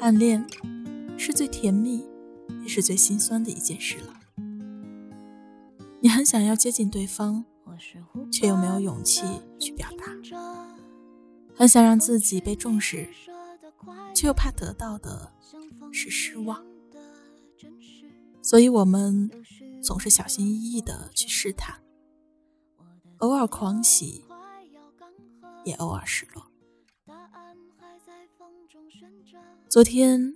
暗恋是最甜蜜，也是最心酸的一件事了。你很想要接近对方，却又没有勇气去表达；很想让自己被重视，却又怕得到的是失望。所以，我们总是小心翼翼的去试探，偶尔狂喜，也偶尔失落。昨天，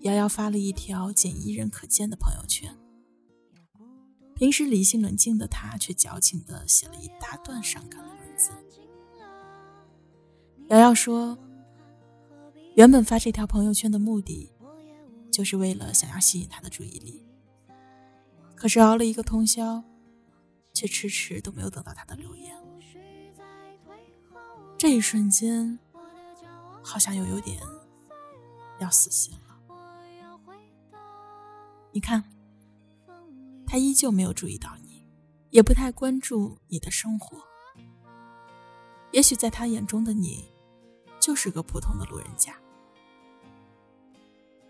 瑶瑶发了一条仅一人可见的朋友圈。平时理性冷静的她，却矫情的写了一大段伤感的文字。瑶瑶说：“原本发这条朋友圈的目的，就是为了想要吸引他的注意力。可是熬了一个通宵，却迟迟都没有等到他的留言。这一瞬间，好像又有点……”要死心了。你看，他依旧没有注意到你，也不太关注你的生活。也许在他眼中的你，就是个普通的路人甲。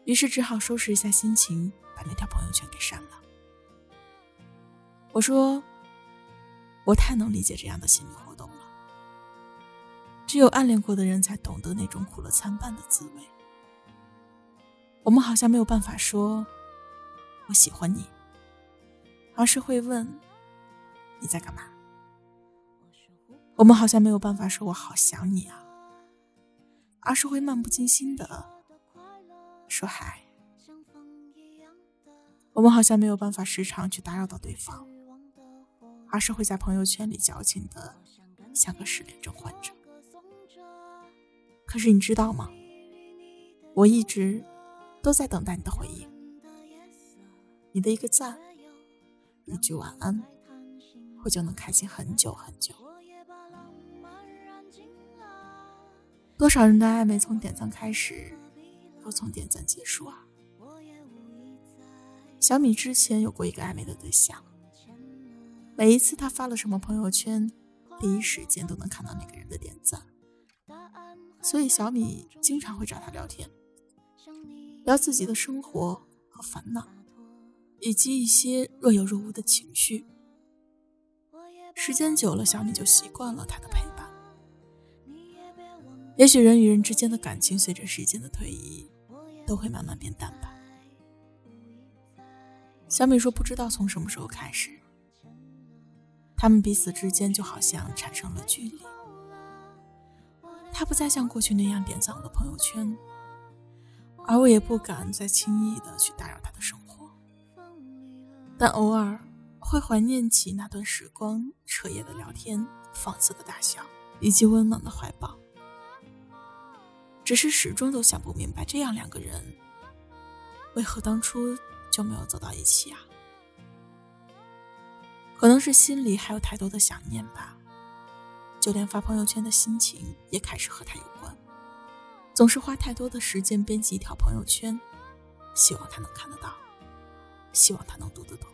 于是只好收拾一下心情，把那条朋友圈给删了。我说，我太能理解这样的心理活动了。只有暗恋过的人才懂得那种苦乐参半的滋味。我们好像没有办法说“我喜欢你”，而是会问“你在干嘛”。我们好像没有办法说“我好想你啊”，而是会漫不经心的说“嗨”。我们好像没有办法时常去打扰到对方，而是会在朋友圈里矫情的像个失恋症患者。可是你知道吗？我一直。都在等待你的回应，你的一个赞，一句晚安，我就能开心很久很久。多少人的暧昧从点赞开始，又从点赞结束啊？小米之前有过一个暧昧的对象，每一次他发了什么朋友圈，第一时间都能看到那个人的点赞，所以小米经常会找他聊天。聊自己的生活和烦恼，以及一些若有若无的情绪。时间久了，小米就习惯了他的陪伴。也许人与人之间的感情，随着时间的推移，都会慢慢变淡吧。小米说：“不知道从什么时候开始，他们彼此之间就好像产生了距离。他不再像过去那样点赞我的朋友圈。”而我也不敢再轻易的去打扰他的生活，但偶尔会怀念起那段时光，彻夜的聊天，放肆的大笑，以及温暖的怀抱。只是始终都想不明白，这样两个人为何当初就没有走到一起啊？可能是心里还有太多的想念吧，就连发朋友圈的心情也开始和他有关。总是花太多的时间编辑一条朋友圈，希望他能看得到，希望他能读得懂。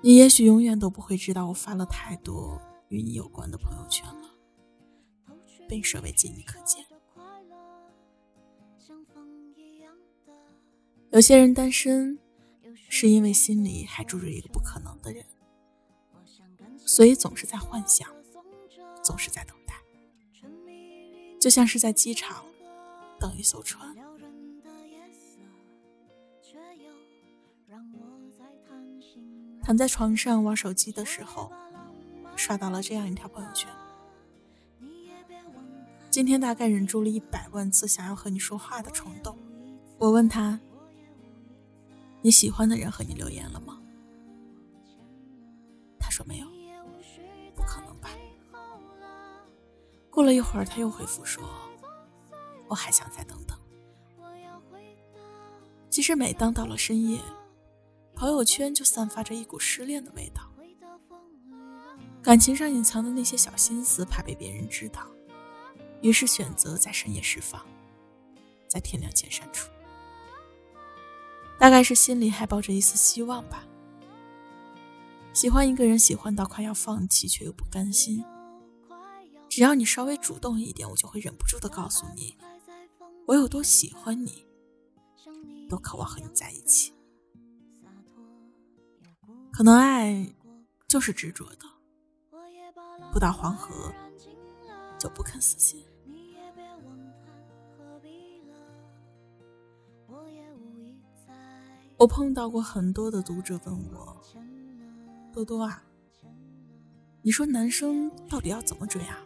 你也许永远都不会知道，我发了太多与你有关的朋友圈了，被设为仅你可见。有些人单身，是因为心里还住着一个不可能的人，所以总是在幻想，总是在等。就像是在机场等一艘船，躺在床上玩手机的时候，刷到了这样一条朋友圈。今天大概忍住了一百万次想要和你说话的冲动，我问他：“你喜欢的人和你留言了吗？”他说没有。过了一会儿，他又回复说：“我还想再等等。”其实，每当到了深夜，朋友圈就散发着一股失恋的味道。感情上隐藏的那些小心思，怕被别人知道，于是选择在深夜释放，在天亮前删除。大概是心里还抱着一丝希望吧。喜欢一个人，喜欢到快要放弃，却又不甘心。只要你稍微主动一点，我就会忍不住的告诉你，我有多喜欢你，多渴望和你在一起。可能爱就是执着的，不到黄河就不肯死心。我碰到过很多的读者问我：“多多啊，你说男生到底要怎么追啊？”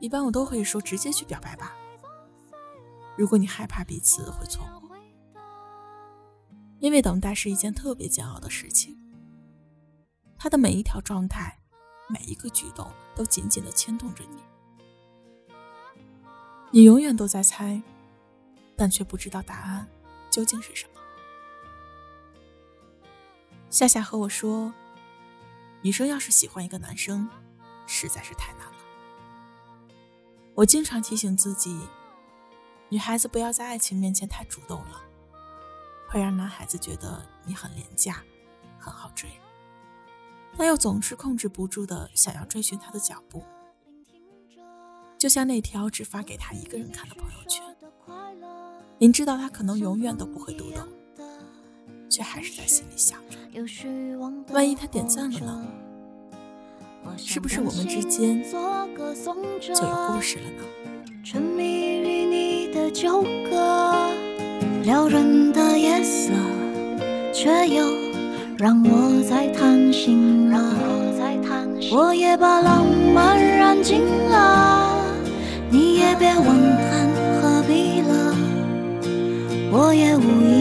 一般我都会说：“直接去表白吧。”如果你害怕彼此会错过，因为等待是一件特别煎熬的事情。他的每一条状态，每一个举动，都紧紧的牵动着你。你永远都在猜，但却不知道答案究竟是什么。夏夏和我说，女生要是喜欢一个男生，实在是太难了。我经常提醒自己。女孩子不要在爱情面前太主动了，会让男孩子觉得你很廉价，很好追，但又总是控制不住的想要追寻他的脚步。就像那条只发给他一个人看的朋友圈，明知道他可能永远都不会读懂，却还是在心里想着：万一他点赞了呢？是不是我们之间就有故事了呢？的纠葛，撩人的夜色，却又让我在贪心了。我也把浪漫燃尽了，你也别问看何必了。我也无意